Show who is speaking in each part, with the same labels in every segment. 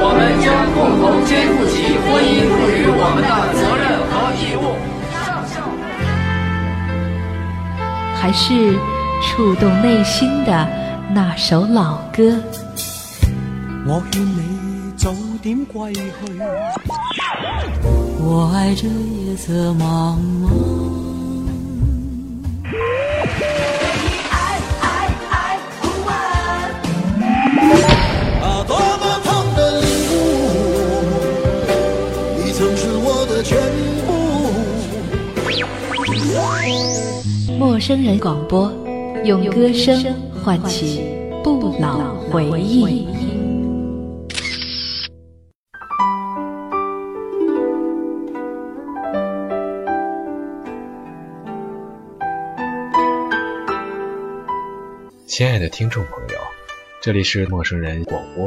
Speaker 1: 我们将共同肩负起婚姻赋予我们的责任和义务。
Speaker 2: 还是触动内心的那首老歌。
Speaker 3: 我愿你早点归去，我爱这夜色茫茫。
Speaker 4: 部。
Speaker 2: 陌生人广播，用歌声唤起不老回忆。
Speaker 5: 亲爱的听众朋友，这里是陌生人广播，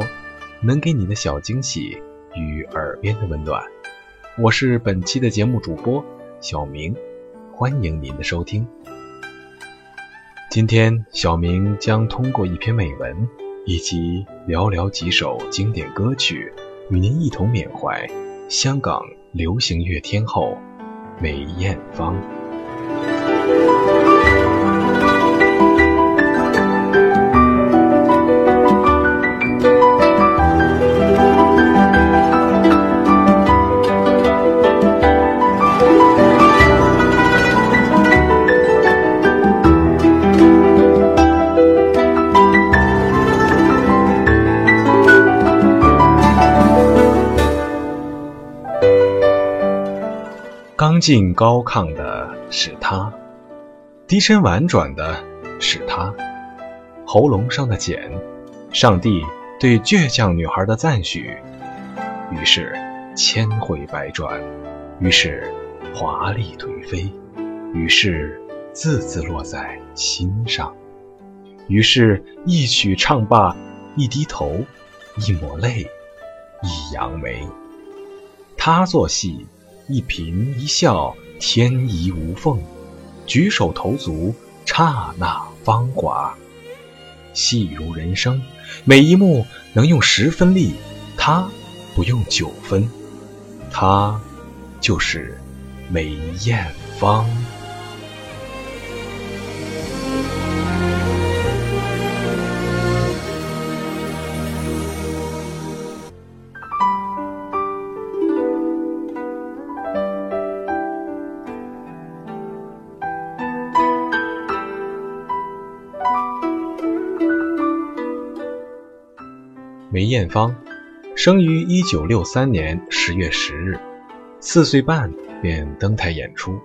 Speaker 5: 能给你的小惊喜与耳边的温暖。我是本期的节目主播小明，欢迎您的收听。今天，小明将通过一篇美文以及寥寥几首经典歌曲，与您一同缅怀香港流行乐天后梅艳芳。刚劲高亢的是他，低沉婉转的是他，喉咙上的茧，上帝对倔强女孩的赞许。于是千回百转，于是华丽颓废，于是字字落在心上，于是一曲唱罢，一低头，一抹泪，一扬眉。他做戏。一颦一笑，天衣无缝；举手投足，刹那芳华。戏如人生，每一幕能用十分力，他不用九分。他就是梅艳芳。梅艳芳，生于一九六三年十月十日，四岁半便登台演出。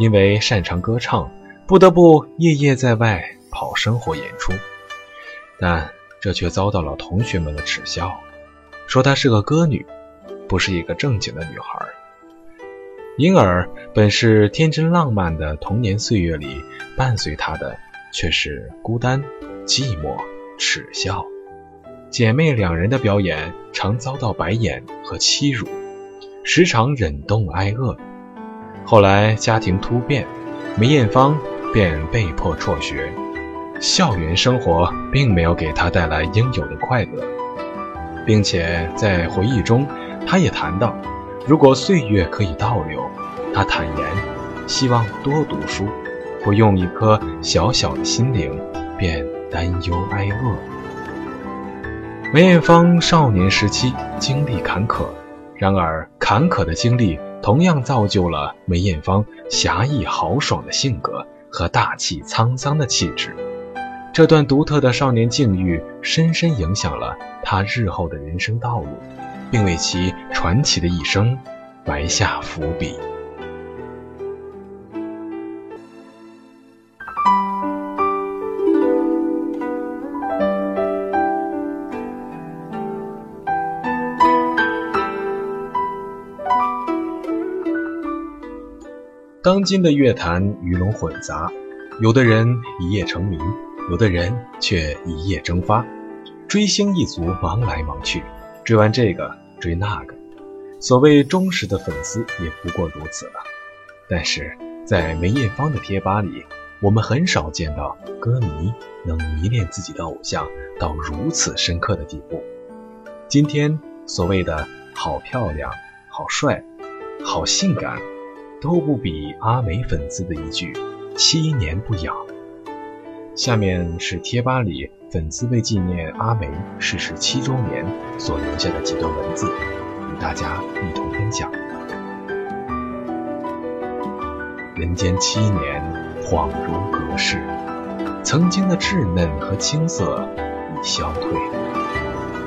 Speaker 5: 因为擅长歌唱，不得不夜夜在外跑生活演出，但这却遭到了同学们的耻笑，说她是个歌女，不是一个正经的女孩。因而，本是天真浪漫的童年岁月里，伴随她的却是孤单、寂寞、耻笑。姐妹两人的表演常遭到白眼和欺辱，时常忍冻挨饿。后来家庭突变，梅艳芳便被迫辍学。校园生活并没有给她带来应有的快乐，并且在回忆中，她也谈到，如果岁月可以倒流，她坦言希望多读书，不用一颗小小的心灵便担忧挨饿。梅艳芳少年时期经历坎坷，然而坎坷的经历同样造就了梅艳芳侠义豪爽的性格和大气沧桑的气质。这段独特的少年境遇深深影响了她日后的人生道路，并为其传奇的一生埋下伏笔。当今的乐坛鱼龙混杂，有的人一夜成名，有的人却一夜蒸发。追星一族忙来忙去，追完这个追那个，所谓忠实的粉丝也不过如此了。但是在梅艳芳的贴吧里，我们很少见到歌迷能迷恋自己的偶像到如此深刻的地步。今天所谓的好漂亮、好帅、好性感。都不比阿梅粉丝的一句“七年不痒”。下面是贴吧里粉丝为纪念阿梅逝世七周年所留下的几段文字，与大家一同分享。人间七年，恍如隔世，曾经的稚嫩和青涩已消退。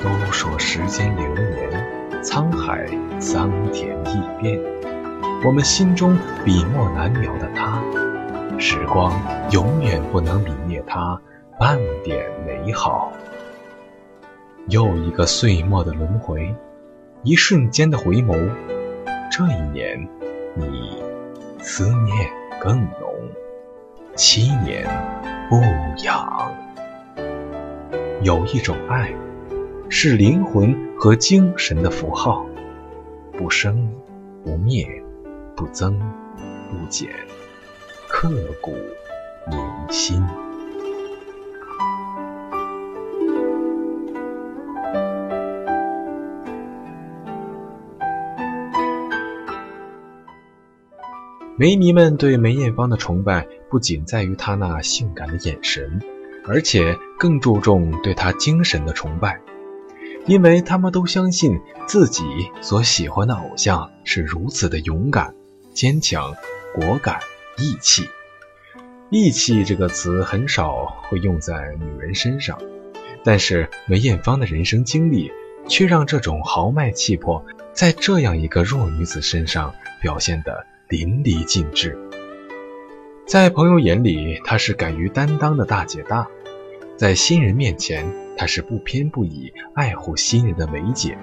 Speaker 5: 都说时间流年，沧海桑田易变。我们心中笔墨难描的他，时光永远不能泯灭他半点美好。又一个岁末的轮回，一瞬间的回眸，这一年你思念更浓，七年不养。有一种爱，是灵魂和精神的符号，不生不灭。不增不减，刻骨铭心。梅迷们对梅艳芳的崇拜，不仅在于她那性感的眼神，而且更注重对她精神的崇拜。因为他们都相信自己所喜欢的偶像是如此的勇敢。坚强、果敢、义气。义气这个词很少会用在女人身上，但是梅艳芳的人生经历却让这种豪迈气魄在这样一个弱女子身上表现得淋漓尽致。在朋友眼里，她是敢于担当的大姐大；在新人面前，她是不偏不倚、爱护新人的梅姐；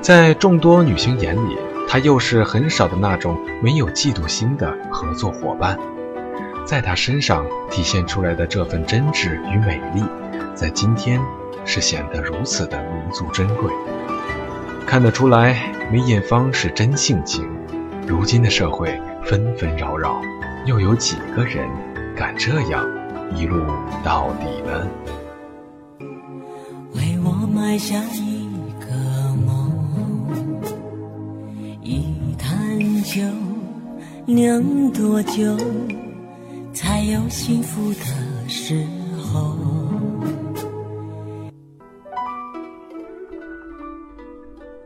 Speaker 5: 在众多女星眼里，他又是很少的那种没有嫉妒心的合作伙伴，在他身上体现出来的这份真挚与美丽，在今天是显得如此的弥足珍贵。看得出来，梅艳芳是真性情。如今的社会纷纷扰扰，又有几个人敢这样一路到底呢？
Speaker 6: 为我埋下一一酒酿多久才有幸福的时候？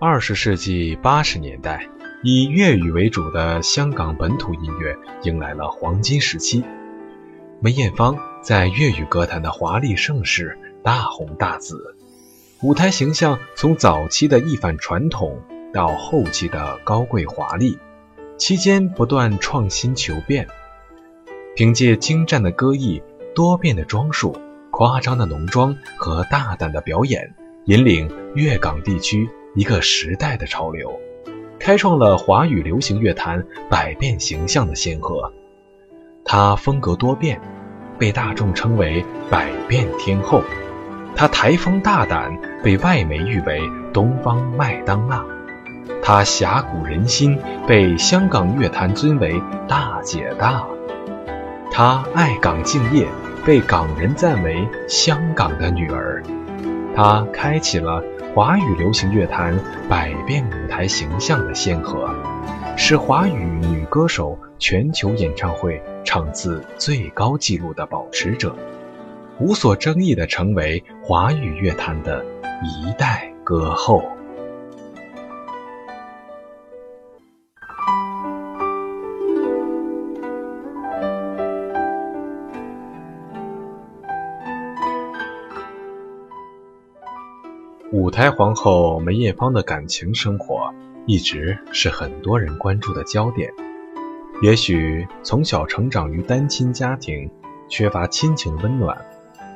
Speaker 5: 二十世纪八十年代，以粤语为主的香港本土音乐迎来了黄金时期。梅艳芳在粤语歌坛的华丽盛世大红大紫，舞台形象从早期的一反传统到后期的高贵华丽。期间不断创新求变，凭借精湛的歌艺、多变的装束、夸张的浓妆和大胆的表演，引领粤港地区一个时代的潮流，开创了华语流行乐坛百变形象的先河。她风格多变，被大众称为“百变天后”。她台风大胆，被外媒誉为“东方麦当娜”。她侠骨人心，被香港乐坛尊为大姐大；她爱岗敬业，被港人赞为香港的女儿。她开启了华语流行乐坛百变舞台形象的先河，是华语女歌手全球演唱会场次最高纪录的保持者，无所争议地成为华语乐坛的一代歌后。舞台皇后梅艳芳的感情生活一直是很多人关注的焦点。也许从小成长于单亲家庭，缺乏亲情温暖，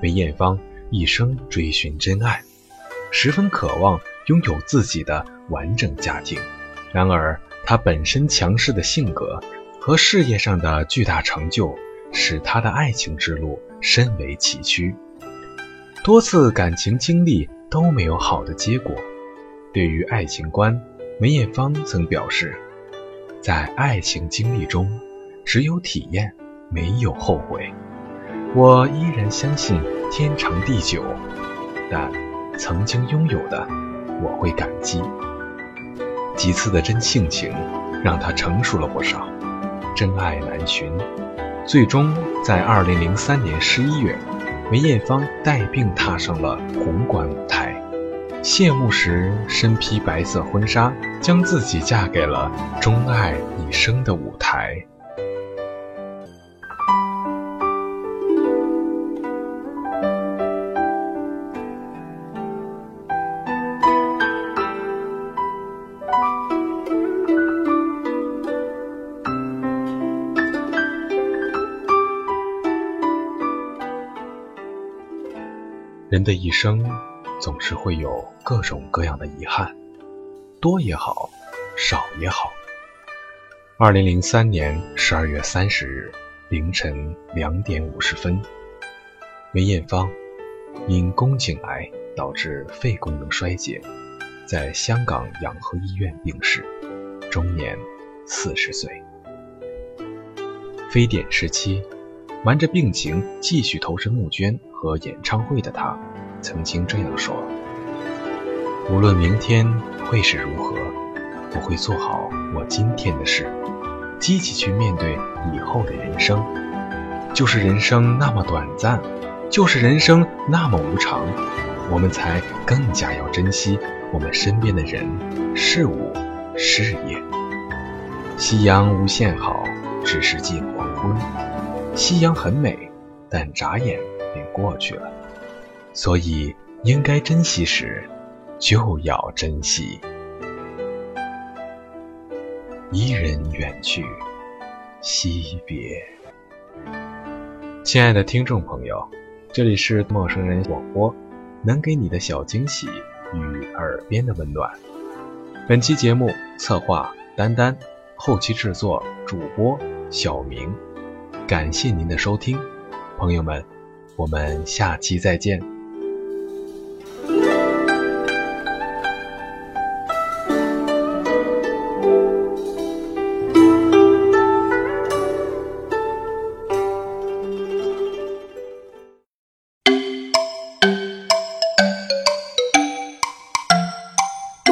Speaker 5: 梅艳芳一生追寻真爱，十分渴望拥有自己的完整家庭。然而，她本身强势的性格，和事业上的巨大成就，使她的爱情之路深为崎岖，多次感情经历都没有好的结果。对于爱情观，梅艳芳曾表示，在爱情经历中，只有体验，没有后悔。我依然相信天长地久，但曾经拥有的，我会感激。几次的真性情，让他成熟了不少。真爱难寻，最终在二零零三年十一月，梅艳芳带病踏上了红馆舞台。谢幕时，身披白色婚纱，将自己嫁给了钟爱一生的舞台。人的一生总是会有各种各样的遗憾，多也好，少也好。二零零三年十二月三十日凌晨两点五十分，梅艳芳因宫颈癌导致肺功能衰竭，在香港养和医院病逝，终年四十岁。非典时期。瞒着病情继续投身募捐和演唱会的他，曾经这样说：“无论明天会是如何，我会做好我今天的事，积极去面对以后的人生。就是人生那么短暂，就是人生那么无常，我们才更加要珍惜我们身边的人、事物、事业。夕阳无限好，只是近黄昏。”夕阳很美，但眨眼便过去了，所以应该珍惜时，就要珍惜。伊人远去，惜别。亲爱的听众朋友，这里是陌生人广播，能给你的小惊喜与耳边的温暖。本期节目策划丹丹，后期制作主播小明。感谢您的收听，朋友们，我们下期再见。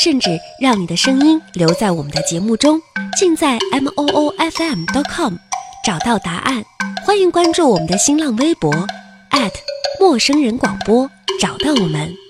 Speaker 7: 甚至让你的声音留在我们的节目中，尽在 m o o f m. dot com。找到答案，欢迎关注我们的新浪微博陌生人广播，找到我们。